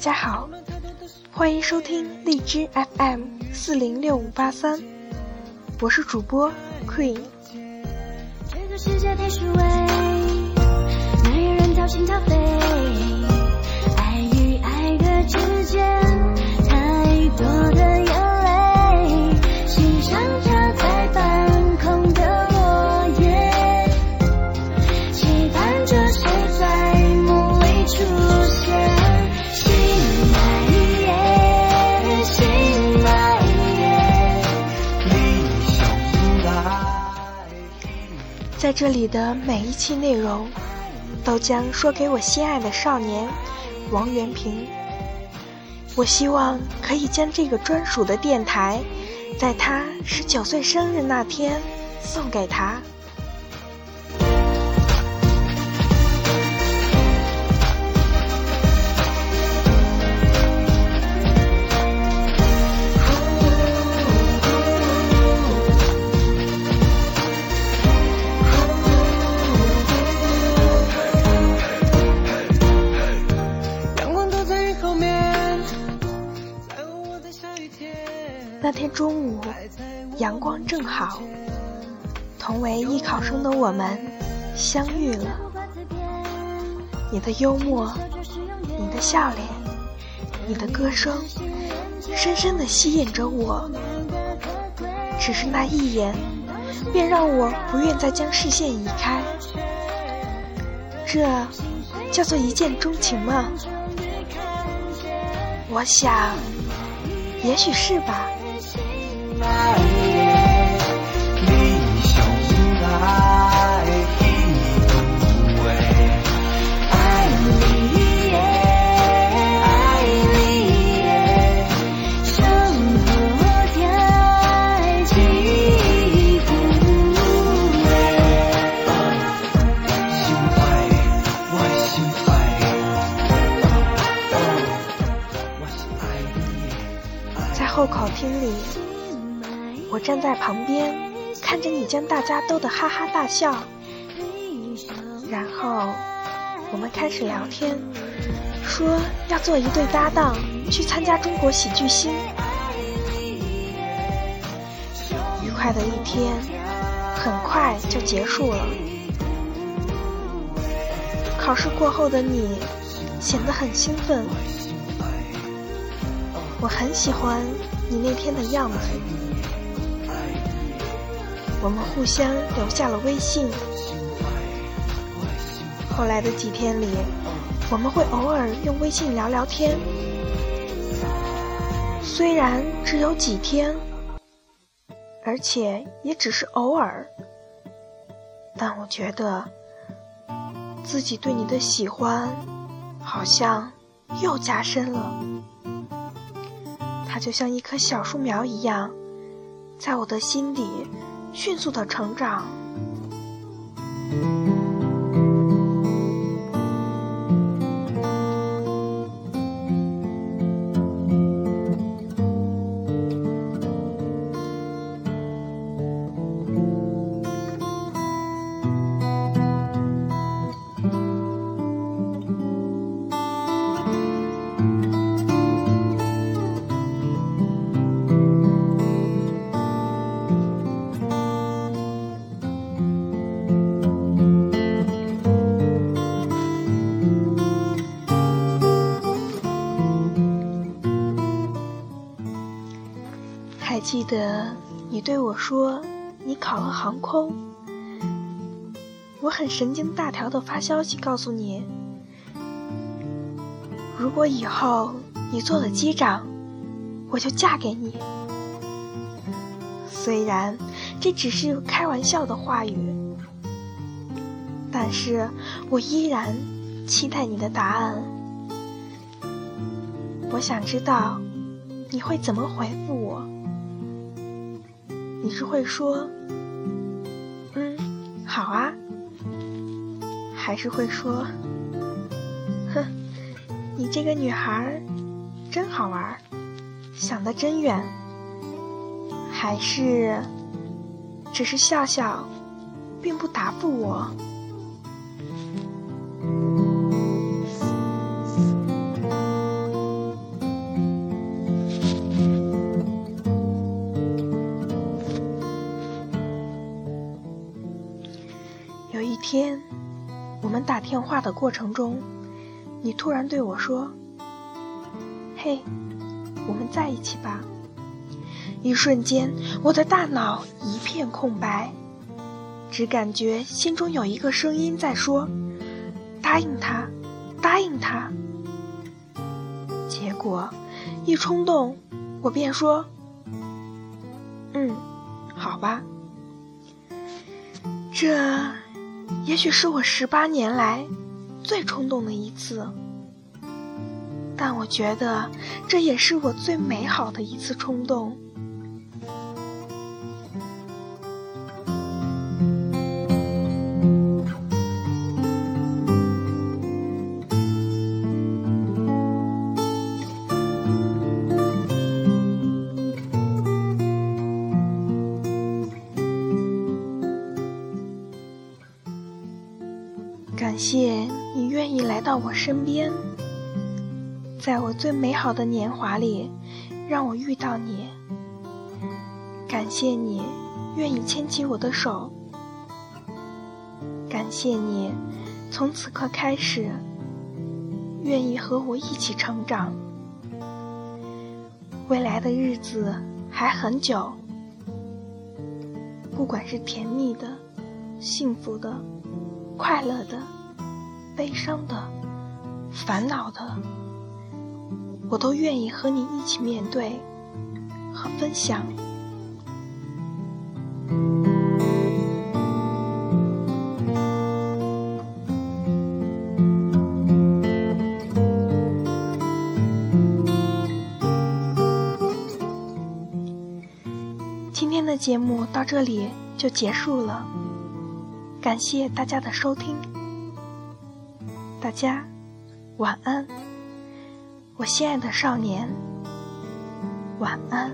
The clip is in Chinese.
家好，欢迎收听荔枝 FM 四零六五八三，我是主播 Queen。这个世界，在这里的每一期内容，都将说给我心爱的少年王元平。我希望可以将这个专属的电台，在他十九岁生日那天送给他。阳光正好，同为艺考生的我们相遇了。你的幽默，你的笑脸，你的歌声，深深地吸引着我。只是那一眼，便让我不愿再将视线移开。这叫做一见钟情吗？我想，也许是吧。我站在旁边，看着你将大家逗得哈哈大笑，然后我们开始聊天，说要做一对搭档去参加中国喜剧星。愉快的一天很快就结束了。考试过后的你显得很兴奋，我很喜欢你那天的样子。我们互相留下了微信。后来的几天里，我们会偶尔用微信聊聊天，虽然只有几天，而且也只是偶尔，但我觉得自己对你的喜欢好像又加深了。它就像一棵小树苗一样，在我的心底迅速的成长。还记得你对我说你考了航空，我很神经大条的发消息告诉你，如果以后你做了机长，我就嫁给你。虽然这只是开玩笑的话语，但是我依然期待你的答案。我想知道你会怎么回复我。你是会说“嗯，好啊”，还是会说“哼，你这个女孩真好玩，想得真远”，还是只是笑笑，并不答复我？打电话的过程中，你突然对我说：“嘿，我们在一起吧。”一瞬间，我的大脑一片空白，只感觉心中有一个声音在说：“答应他，答应他。”结果一冲动，我便说：“嗯，好吧。”这也许是我十八年来最冲动的一次，但我觉得这也是我最美好的一次冲动。到我身边，在我最美好的年华里，让我遇到你。感谢你愿意牵起我的手，感谢你从此刻开始愿意和我一起成长。未来的日子还很久，不管是甜蜜的、幸福的。快乐的、悲伤的、烦恼的，我都愿意和你一起面对和分享。今天的节目到这里就结束了。感谢大家的收听，大家晚安，我心爱的少年，晚安。